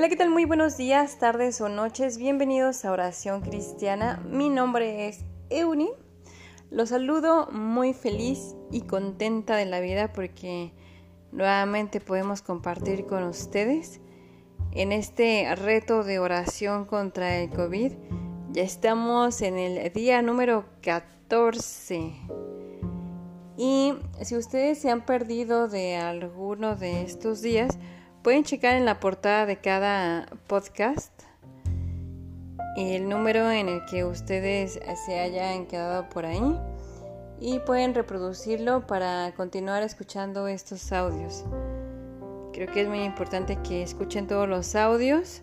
Hola, ¿qué tal? Muy buenos días, tardes o noches. Bienvenidos a Oración Cristiana. Mi nombre es Euni. Los saludo muy feliz y contenta de la vida porque nuevamente podemos compartir con ustedes en este reto de oración contra el COVID. Ya estamos en el día número 14. Y si ustedes se han perdido de alguno de estos días, Pueden checar en la portada de cada podcast el número en el que ustedes se hayan quedado por ahí y pueden reproducirlo para continuar escuchando estos audios. Creo que es muy importante que escuchen todos los audios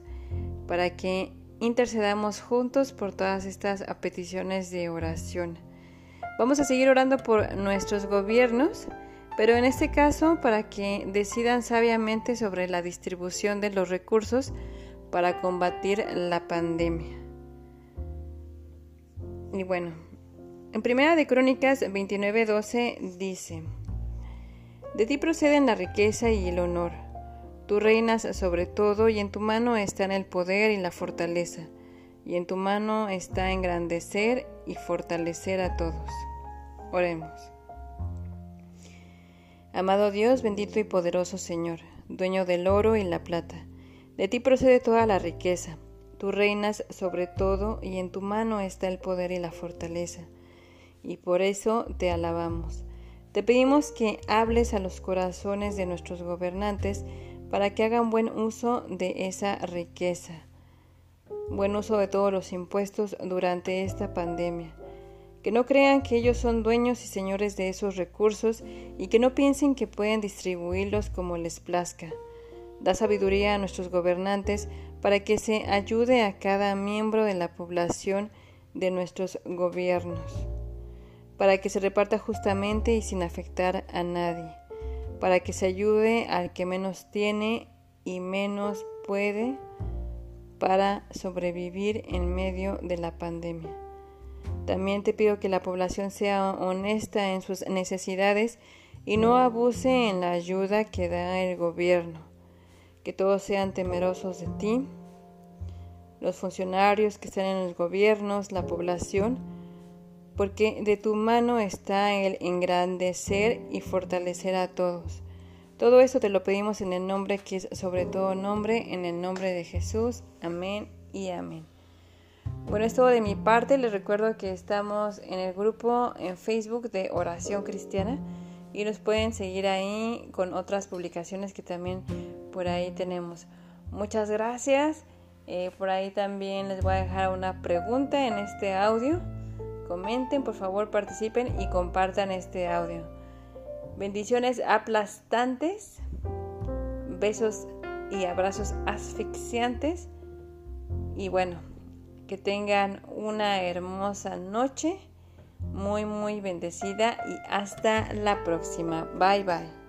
para que intercedamos juntos por todas estas peticiones de oración. Vamos a seguir orando por nuestros gobiernos pero en este caso para que decidan sabiamente sobre la distribución de los recursos para combatir la pandemia. Y bueno, en Primera de Crónicas 29:12 dice: De ti proceden la riqueza y el honor. Tú reinas sobre todo y en tu mano están el poder y la fortaleza, y en tu mano está engrandecer y fortalecer a todos. Oremos. Amado Dios, bendito y poderoso Señor, dueño del oro y la plata, de ti procede toda la riqueza. Tú reinas sobre todo y en tu mano está el poder y la fortaleza. Y por eso te alabamos. Te pedimos que hables a los corazones de nuestros gobernantes para que hagan buen uso de esa riqueza, buen uso de todos los impuestos durante esta pandemia que no crean que ellos son dueños y señores de esos recursos y que no piensen que pueden distribuirlos como les plazca. Da sabiduría a nuestros gobernantes para que se ayude a cada miembro de la población de nuestros gobiernos, para que se reparta justamente y sin afectar a nadie, para que se ayude al que menos tiene y menos puede para sobrevivir en medio de la pandemia. También te pido que la población sea honesta en sus necesidades y no abuse en la ayuda que da el gobierno. Que todos sean temerosos de ti, los funcionarios que están en los gobiernos, la población, porque de tu mano está el engrandecer y fortalecer a todos. Todo eso te lo pedimos en el nombre que es sobre todo nombre, en el nombre de Jesús. Amén y amén. Bueno, es todo de mi parte. Les recuerdo que estamos en el grupo en Facebook de Oración Cristiana y nos pueden seguir ahí con otras publicaciones que también por ahí tenemos. Muchas gracias. Eh, por ahí también les voy a dejar una pregunta en este audio. Comenten, por favor, participen y compartan este audio. Bendiciones aplastantes, besos y abrazos asfixiantes. Y bueno, que tengan una hermosa noche, muy muy bendecida y hasta la próxima. Bye bye.